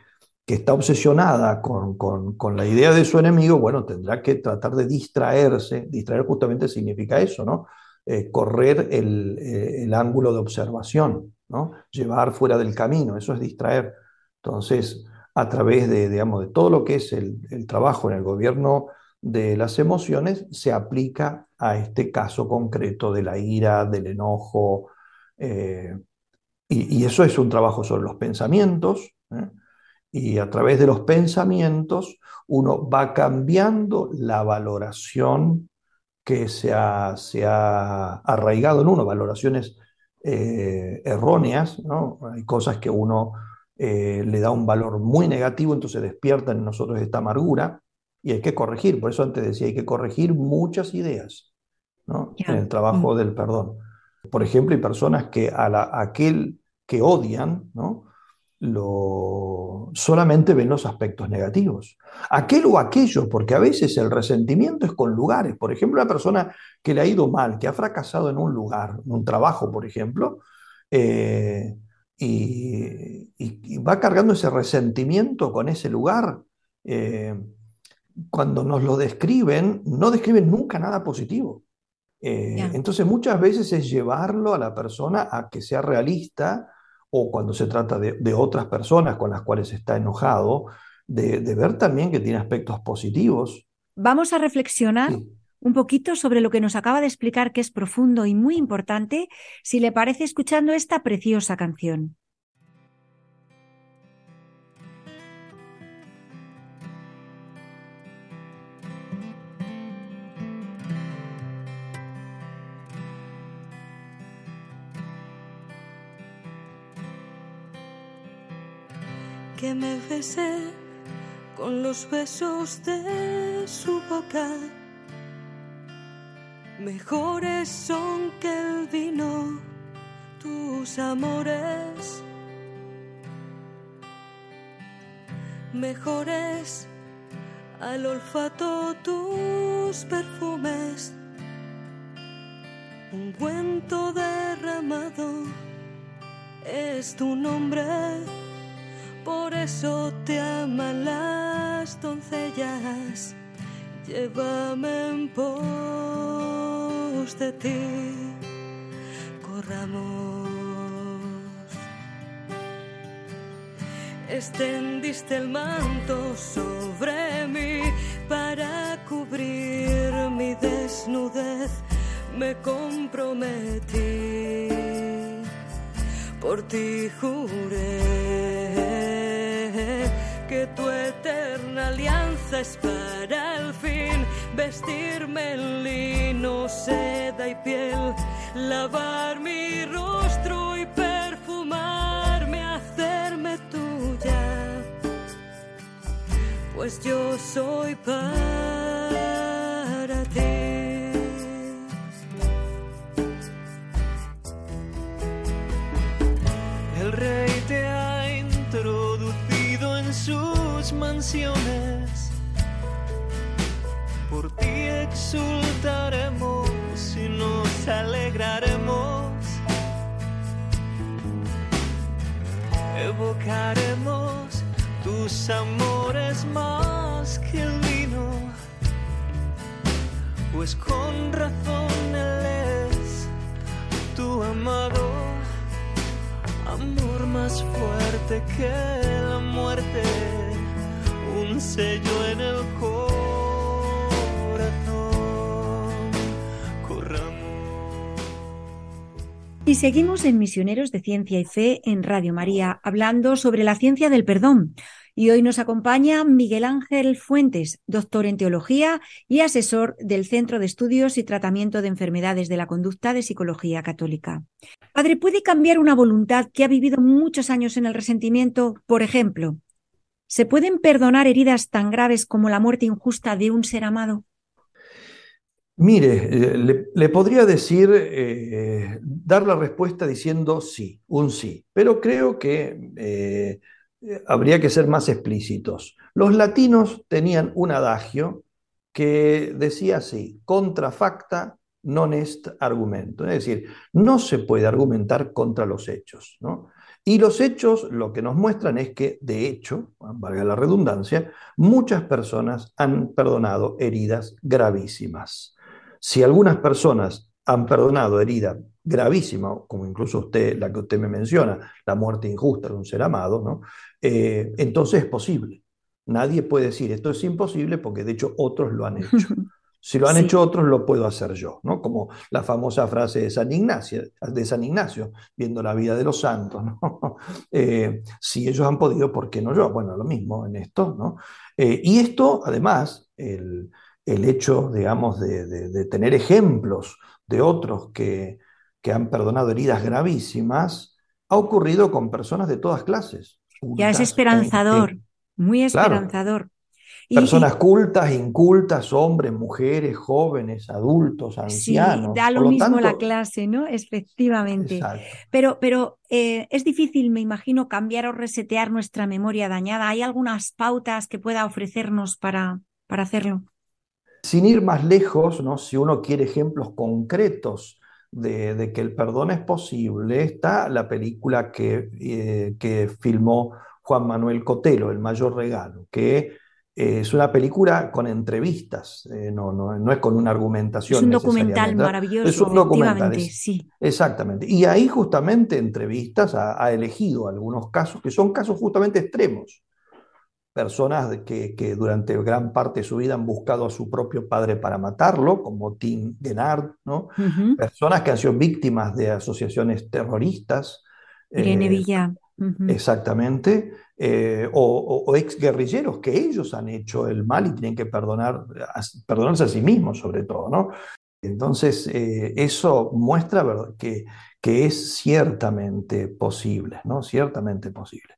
está obsesionada con, con, la idea de su enemigo, bueno, tendrá que tratar de distraerse. Distraer justamente significa eso, ¿no? Eh, correr el, eh, el, ángulo de observación, ¿no? Llevar fuera del camino, eso es distraer. Entonces, a través de, digamos, de todo lo que es el, trabajo en el gobierno de las emociones, se aplica a este caso concreto de la ira, del enojo, eh, y, eso es un trabajo sobre los pensamientos. Y a través de los pensamientos uno va cambiando la valoración que se ha, se ha arraigado en uno, valoraciones eh, erróneas, ¿no? Hay cosas que uno eh, le da un valor muy negativo, entonces despierta en nosotros esta amargura y hay que corregir. Por eso antes decía, hay que corregir muchas ideas en el trabajo mm. del perdón. Por ejemplo, hay personas que a, aquel que odian, ¿no? Lo, solamente ven los aspectos negativos. Aquel o aquello, porque a veces el resentimiento es con lugares. Por ejemplo, una persona que le ha ido mal, que ha fracasado en un lugar, en un trabajo, por ejemplo, eh, y, va cargando ese resentimiento con ese lugar. Eh, cuando nos lo describen, no describen nunca nada positivo. Eh, entonces muchas veces es llevarlo a la persona a que sea realista o cuando se trata de, otras personas con las cuales está enojado, de, ver también que tiene aspectos positivos. Vamos a reflexionar un poquito sobre lo que nos acaba de explicar, que es profundo y muy importante, si le parece escuchando esta preciosa canción. Que me besé con los besos de su boca Mejores son que el vino tus amores. Mejores al olfato tus perfumes. Un cuento derramado es tu nombre. Por eso te aman las doncellas. Llévame en pos de ti, corramos. Extendiste el manto sobre mí para cubrir mi desnudez, me comprometí, por ti juré para el fin vestirme en lino, seda y piel, lavar mi rostro y perfumarme, hacerme tuya, pues yo soy seguimos en Misioneros de Ciencia y Fe en Radio María, hablando sobre la ciencia del perdón. Y hoy nos acompaña Miguel Ángel Fuentes, doctor en teología y asesor del Centro de Estudios y Tratamiento de Enfermedades de la Conducta de Psicología Católica. Padre, ¿puede cambiar una voluntad que ha vivido muchos años en el resentimiento? Por ejemplo, ¿se pueden perdonar heridas tan graves como la muerte injusta de un ser amado? Mire, eh, le, podría decir, eh, dar la respuesta diciendo sí, un sí, pero creo que eh, habría que ser más explícitos. Los latinos tenían un adagio que decía así, contra facta non est argumento, es decir, no se puede argumentar contra los hechos, ¿no? Y los hechos lo que nos muestran es que, de hecho, valga la redundancia, muchas personas han perdonado heridas gravísimas. Si algunas personas han perdonado herida gravísima, como incluso usted, la que usted me menciona, la muerte injusta de un ser amado, ¿no? Eh, entonces es posible. Nadie puede decir esto es imposible porque de hecho otros lo han hecho. (laughs) Si lo han hecho otros, lo puedo hacer yo, ¿no? Como la famosa frase de San Ignacio, de San Ignacio viendo la vida de los santos, ¿no? (laughs) Eh, si ellos han podido, ¿por qué no yo? Bueno, lo mismo en esto, ¿no? Eh, y esto, además, el, el hecho, digamos, de, tener ejemplos de otros que, que, han perdonado heridas gravísimas, ha ocurrido con personas de todas clases. ya es esperanzador, muy esperanzador. Personas cultas, incultas, hombres, mujeres, jóvenes, adultos, ancianos. Sí, da lo, mismo la clase, ¿no? Efectivamente. Pero, pero eh, es difícil, me imagino, cambiar o resetear nuestra memoria dañada. ¿Hay algunas pautas que pueda ofrecernos para, para hacerlo? Sin ir más lejos, ¿no? si uno quiere ejemplos concretos de, que el perdón es posible, está la película que, eh, que filmó Juan Manuel Cotelo, El Mayor Regalo, que eh, es una película con entrevistas, eh, no, no, es con una argumentación. Es un documental maravilloso. Es un documental, sí. Exactamente. Y ahí justamente entrevistas ha, elegido algunos casos que son casos justamente extremos personas que, que, durante gran parte de su vida han buscado a su propio padre para matarlo, como Tim Gennard, ¿no? Personas que han sido víctimas de asociaciones terroristas. Irene eh, Villa. Exactamente. Eh, o, o, ex guerrilleros que ellos han hecho el mal y tienen que perdonar, perdonarse a sí mismos, sobre todo, ¿no? Entonces, eh, eso muestra que, que es ciertamente posible, ¿no? Ciertamente posible.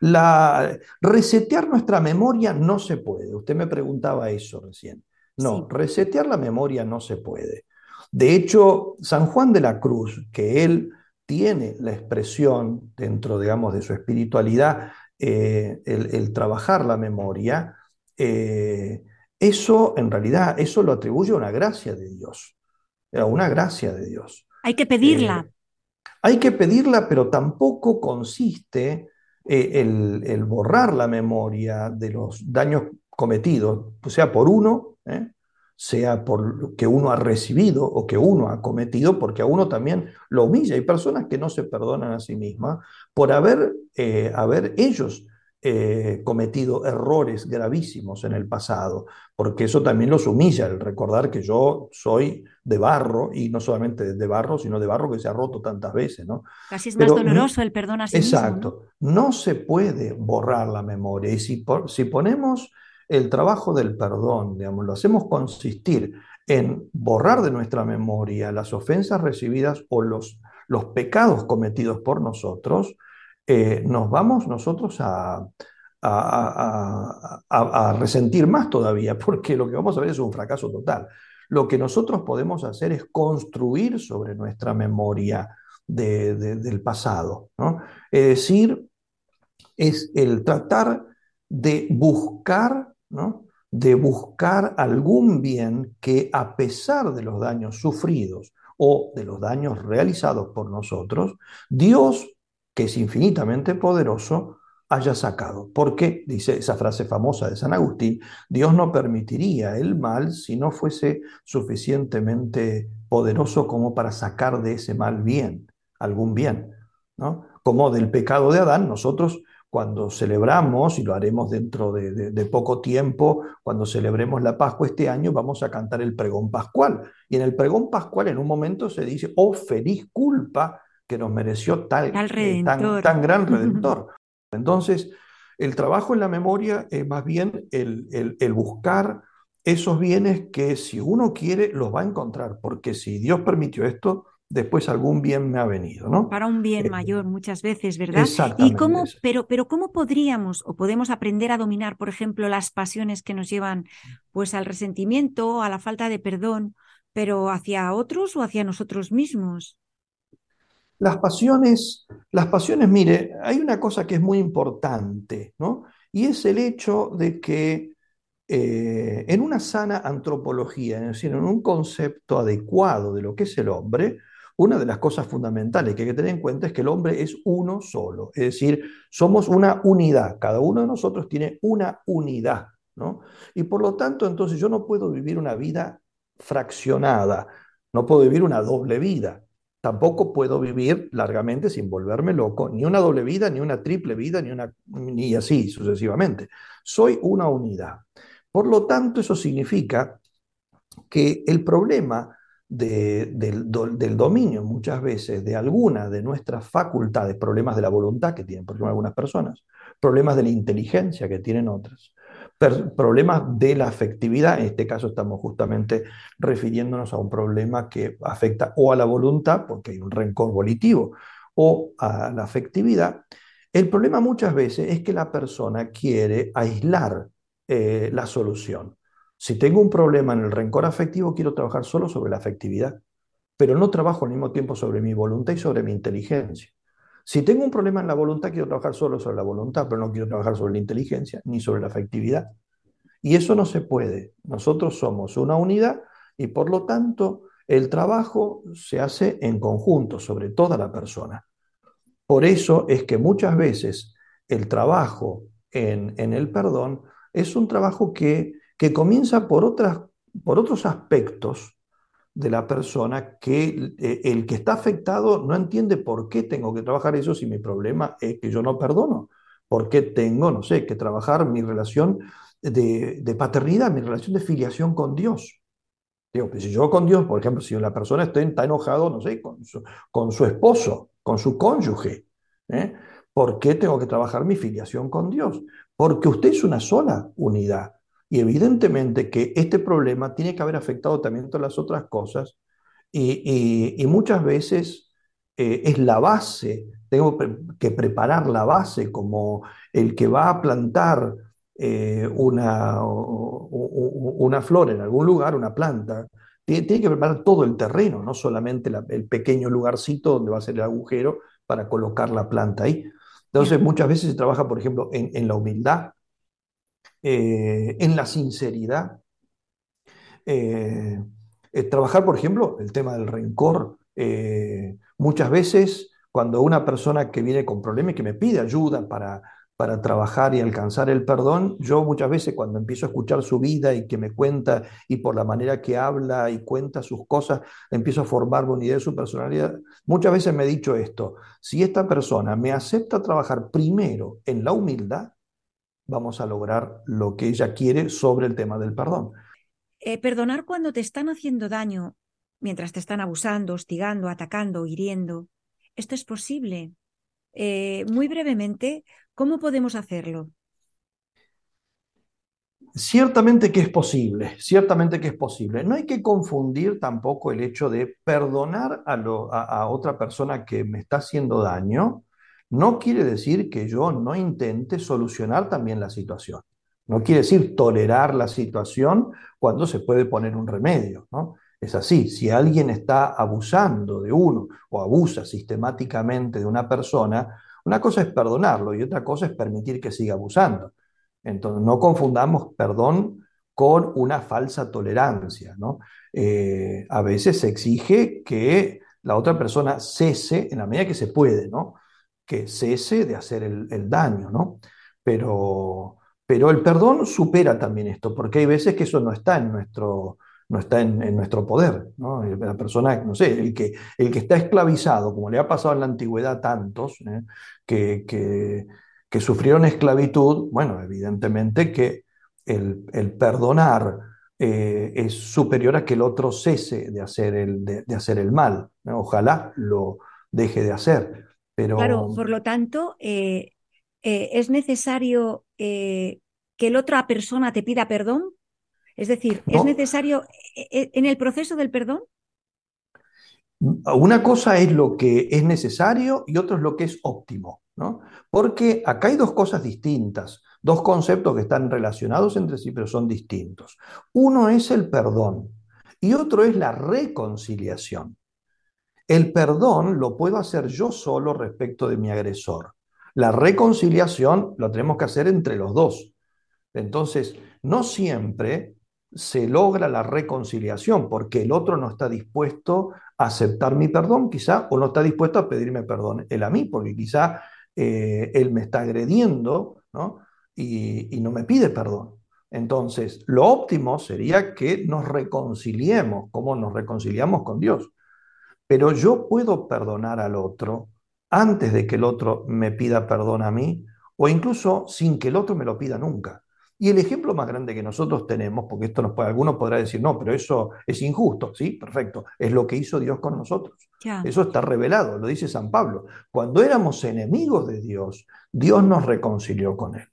La, resetear nuestra memoria no se puede. Usted me preguntaba eso recién. No, resetear la memoria no se puede. De hecho, San Juan de la Cruz, que él tiene la expresión dentro, digamos, de su espiritualidad, eh, el, trabajar la memoria, eh, eso en realidad, eso lo atribuye a una gracia de Dios, a una gracia de Dios. Hay que pedirla. Eh, hay que pedirla, pero tampoco consiste eh, el, borrar la memoria de los daños cometidos, sea por uno, ¿eh? sea por que uno ha recibido o que uno ha cometido, porque a uno también lo humilla. Hay personas que no se perdonan a sí mismas por haber, eh, haber ellos eh, cometido errores gravísimos en el pasado, porque eso también los humilla, el recordar que yo soy de barro, y no solamente de barro, sino de barro que se ha roto tantas veces, ¿no? Casi es más doloroso el perdón a sí Exacto. ¿no? se puede borrar la memoria, y si, si ponemos el trabajo del perdón, digamos, lo hacemos consistir en borrar de nuestra memoria las ofensas recibidas o los, los pecados cometidos por nosotros, eh, nos vamos nosotros a, a, resentir más todavía, (laughs) porque lo que vamos a ver es un fracaso total. Lo que nosotros podemos hacer es construir sobre nuestra memoria del pasado. ¿no? Es decir, es el tratar de buscar, ¿no? de buscar algún bien que a pesar de los daños sufridos o de los daños realizados por nosotros, Dios, que es infinitamente poderoso, haya sacado. Porque, dice esa frase famosa de San Agustín, Dios no permitiría el mal si no fuese suficientemente poderoso como para sacar de ese mal bien, algún bien. ¿no? Como del pecado de Adán, nosotros cuando celebramos, y lo haremos dentro de, poco tiempo, cuando celebremos la Pascua este año, vamos a cantar el pregón pascual. Y en el pregón pascual en un momento se dice, oh feliz culpa que nos mereció tal, eh, tan, tan, gran (laughs) redentor. Entonces, el trabajo en la memoria es más bien el, el buscar esos bienes que si uno quiere los va a encontrar, porque si Dios permitió esto, después algún bien me ha venido, ¿no? Para un bien Eh, mayor muchas veces, ¿verdad? ¿Y cómo, pero, pero cómo podríamos o podemos aprender a dominar, por ejemplo, las pasiones que nos llevan pues al resentimiento, a la falta de perdón, pero hacia otros o hacia nosotros mismos? Las pasiones, las pasiones, mire, hay una cosa que es muy importante, ¿no? Y es el hecho de que eh, en una sana antropología, es decir, en un concepto adecuado de lo que es el hombre, una de las cosas fundamentales que hay que tener en cuenta es que el hombre es uno solo, es decir, somos una unidad, cada uno de nosotros tiene una unidad, ¿no? Y por lo tanto, entonces yo no puedo vivir una vida fraccionada, no puedo vivir una doble vida. Tampoco puedo vivir largamente sin volverme loco, ni una doble vida, ni una triple vida, ni una, ni así sucesivamente. Soy una unidad. Por lo tanto, eso significa que el problema de- del, del dominio muchas veces de alguna de nuestras facultades, problemas de la voluntad que tienen, por ejemplo, algunas personas, problemas de la inteligencia que tienen otras, problemas de la afectividad, en este caso estamos justamente refiriéndonos a un problema que afecta o a la voluntad, porque hay un rencor volitivo, o a la afectividad. El problema muchas veces es que la persona quiere aislar eh, la solución. Si tengo un problema en el rencor afectivo, quiero trabajar solo sobre la afectividad, pero no trabajo al mismo tiempo sobre mi voluntad y sobre mi inteligencia. Si tengo un problema en la voluntad, quiero trabajar solo sobre la voluntad, pero no quiero trabajar sobre la inteligencia ni sobre la afectividad. Y eso no se puede. Nosotros somos una unidad y por lo tanto el trabajo se hace en conjunto sobre toda la persona. Por eso es que muchas veces el trabajo en, el perdón es un trabajo que, que comienza por otras, por otros aspectos de la persona que eh, el que está afectado no entiende por qué tengo que trabajar eso si mi problema es que yo no perdono. ¿Por qué tengo, no sé, que trabajar mi relación de, de paternidad, mi relación de filiación con Dios? Digo, pues si yo con Dios, por ejemplo, si la persona está, está enojado, no sé, con su, con su esposo, con su cónyuge, ¿eh? ¿Por qué tengo que trabajar mi filiación con Dios? Porque usted es una sola unidad. Y evidentemente que este problema tiene que haber afectado también todas las otras cosas y, y- y muchas veces eh, es la base, tengo que preparar la base como el que va a plantar eh, una, una flor en algún lugar, una planta, tiene, que preparar todo el terreno, no solamente la- el pequeño lugarcito donde va a ser el agujero para colocar la planta ahí. Entonces, muchas veces se trabaja, por ejemplo, en, en la humildad, eh, en la sinceridad. Eh, eh, trabajar, por ejemplo, el tema del rencor. Muchas veces, cuando una persona que viene con problemas y que me pide ayuda para, para trabajar y alcanzar el perdón, yo muchas veces cuando empiezo a escuchar su vida y que me cuenta y por la manera que habla y cuenta sus cosas, empiezo a formarme una idea de su personalidad. Muchas veces me he dicho esto, si esta persona me acepta trabajar primero en la humildad, vamos a lograr lo que ella quiere sobre el tema del perdón. Eh, perdonar cuando te están haciendo daño, mientras te están abusando, hostigando, atacando, hiriendo. ¿Esto es posible? Eh, muy brevemente, ¿cómo podemos hacerlo? Ciertamente que es posible, ciertamente que es posible. No hay que confundir tampoco el hecho de perdonar a, lo- a- a otra persona que me está haciendo daño. No quiere decir que yo no intente solucionar también la situación. No quiere decir tolerar la situación cuando se puede poner un remedio, ¿no? Es así, si alguien está abusando de uno o abusa sistemáticamente de una persona, una cosa es perdonarlo y otra cosa es permitir que siga abusando. Entonces, no confundamos perdón con una falsa tolerancia. ¿no? Eh, a veces se exige que la otra persona cese en la medida que se puede, ¿no? Que cese de hacer el, daño, ¿no? Pero, pero el perdón supera también esto, porque hay veces que eso no está en nuestro, no está en, nuestro poder. La persona, no sé, el que, el que está esclavizado, como le ha pasado en la antigüedad a tantos, ¿eh? que, que, sufrieron esclavitud, bueno, evidentemente que el, el perdonar eh, es superior a que el otro cese de hacer el, de, hacer el mal. Ojalá lo deje de hacer. Pero... Claro, por lo tanto, eh, eh, es necesario que la otra persona te pida perdón. Es decir, ¿es necesario en el proceso del perdón? Una cosa es lo que es necesario y otra es lo que es óptimo, ¿no? Porque acá hay dos cosas distintas. Dos conceptos que están relacionados entre sí, pero son distintos. Uno es el perdón y otro es la reconciliación. El perdón lo puedo hacer yo solo respecto de mi agresor. La reconciliación lo tenemos que hacer entre los dos. Entonces, no siempre se logra la reconciliación porque el otro no está dispuesto a aceptar mi perdón, quizá, o no está dispuesto a pedirme perdón él a mí, porque quizá eh, él me está agrediendo, ¿no? y, no me pide perdón. Entonces, lo óptimo sería que nos reconciliemos, como nos reconciliamos con Dios. Pero yo puedo perdonar al otro antes de que el otro me pida perdón a mí, o incluso sin que el otro me lo pida nunca. Y el ejemplo más grande que nosotros tenemos, porque esto nos puede, alguno podrá decir, no, pero eso es injusto, sí, perfecto, es lo que hizo Dios con nosotros. Eso está revelado, lo dice San Pablo. Cuando éramos enemigos de Dios, Dios nos reconcilió con Él.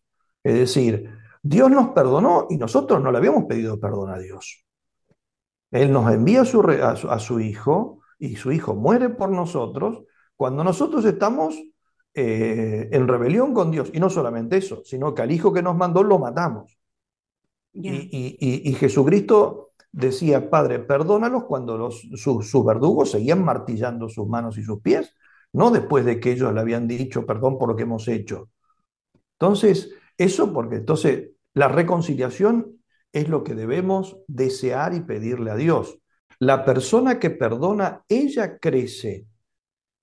Es decir, Dios nos perdonó y nosotros no le habíamos pedido perdón a Dios. Él nos envía a su, Hijo y su Hijo muere por nosotros cuando nosotros estamos eh, en rebelión con Dios. Y no solamente eso, sino que al Hijo que nos mandó lo matamos. Y, Jesucristo decía, Padre, perdónalos cuando los, sus verdugos seguían martillando sus manos y sus pies, no después de que ellos le habían dicho perdón por lo que hemos hecho. Entonces, eso porque entonces la reconciliación es lo que debemos desear y pedirle a Dios. La persona que perdona, ella crece,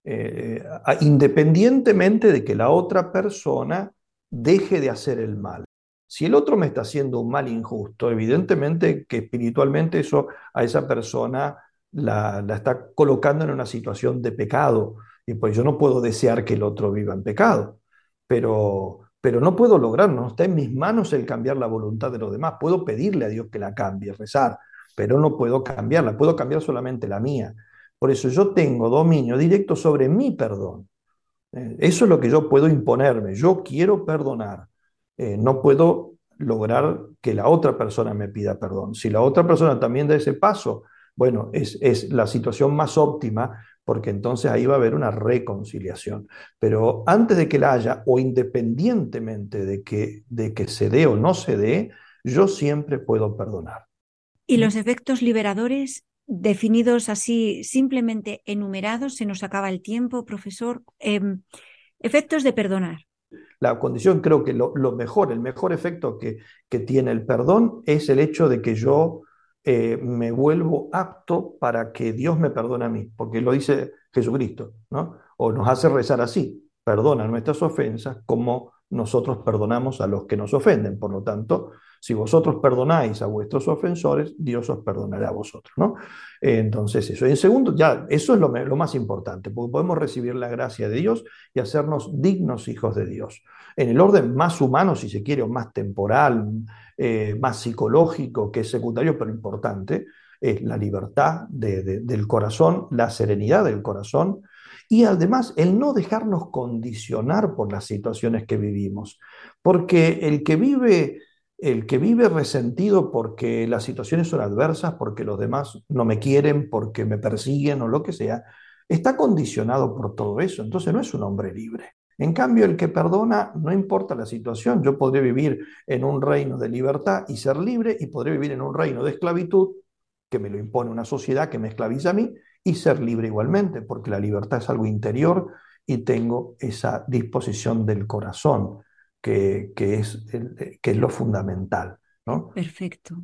eh, independientemente de que la otra persona deje de hacer el mal. Si el otro me está haciendo un mal injusto, evidentemente que espiritualmente eso a esa persona la, la está colocando en una situación de pecado. Y pues yo no puedo desear que el otro viva en pecado. Pero pero no puedo lograrlo, está en mis manos el cambiar la voluntad de los demás. Puedo pedirle a Dios que la cambie, rezar, pero no puedo cambiarla, puedo cambiar solamente la mía. Por eso yo tengo dominio directo sobre mi perdón. Eh, eso es lo que yo puedo imponerme. Yo quiero perdonar. Eh, no puedo lograr que la otra persona me pida perdón. Si la otra persona también da ese paso, bueno, es, es la situación más óptima porque entonces ahí va a haber una reconciliación. Pero antes de que la haya, o independientemente de que, de que se dé o no se dé, yo siempre puedo perdonar. ¿Y los efectos liberadores definidos así, simplemente enumerados, se nos acaba el tiempo, profesor? Em, efectos de perdonar. La condición, creo que lo, mejor, el mejor efecto que, que tiene el perdón es el hecho de que yo eh, me vuelvo apto para que Dios me perdone a mí, porque lo dice Jesucristo, ¿no? O nos hace rezar así, perdona nuestras ofensas como nosotros perdonamos a los que nos ofenden. Por lo tanto, si vosotros perdonáis a vuestros ofensores, Dios os perdonará a vosotros, ¿no? Entonces, eso. Y en segundo, ya, eso es lo, más importante, porque podemos recibir la gracia de Dios y hacernos dignos hijos de Dios. En el orden más humano, si se quiere, o más temporal, eh, más psicológico, que es secundario, pero importante, es la libertad del corazón, la serenidad del corazón y además el no dejarnos condicionar por las situaciones que vivimos. Porque el que vive, el que vive resentido porque las situaciones son adversas, porque los demás no me quieren, porque me persiguen o lo que sea, está condicionado por todo eso. Entonces no es un hombre libre. En cambio, el que perdona, no importa la situación, yo podré vivir en un reino de libertad y ser libre y podré vivir en un reino de esclavitud que me lo impone una sociedad que me esclaviza a mí y ser libre igualmente, porque la libertad es algo interior y tengo esa disposición del corazón, que, es, que es lo fundamental. ¿no? Perfecto.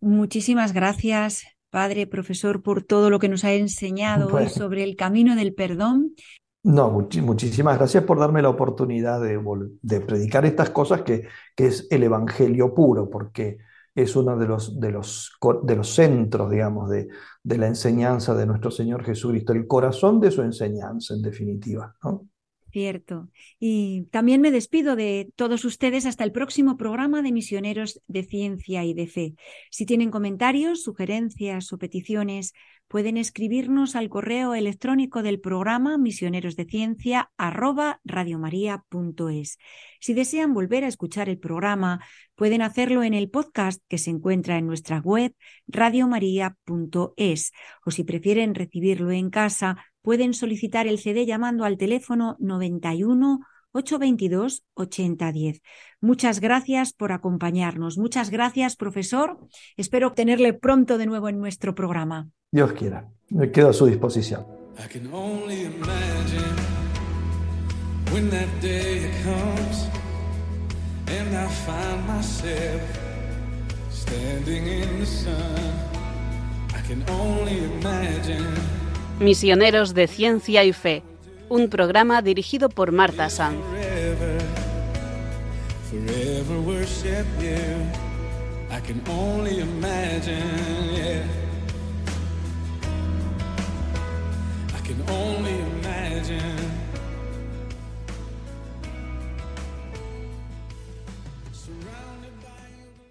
Muchísimas gracias, Padre, profesor, por todo lo que nos ha enseñado hoy sobre el camino del perdón. no, muchísimas gracias por darme la oportunidad de, predicar estas cosas que, que es el evangelio puro, porque es uno de los, de los, de los centros, digamos, de, de la enseñanza de nuestro Señor Jesucristo, el corazón de su enseñanza, en definitiva, ¿no? Cierto. Y también me despido de todos ustedes hasta el próximo programa de Misioneros de Ciencia y de Fe. Si tienen comentarios, sugerencias o peticiones, pueden escribirnos al correo electrónico del programa misionerosdeciencia@radiomaria.es. Si desean volver a escuchar el programa, pueden hacerlo en el podcast que se encuentra en nuestra web radiomaria.es o si prefieren recibirlo en casa, pueden solicitar el CD llamando al teléfono 91 822 8010. Muchas gracias por acompañarnos. Muchas gracias, profesor. Espero tenerle pronto de nuevo en nuestro programa. Dios quiera. Me quedo a su disposición. I can only imagine Misioneros de Ciencia y Fe, un programa dirigido por Marta Sanz.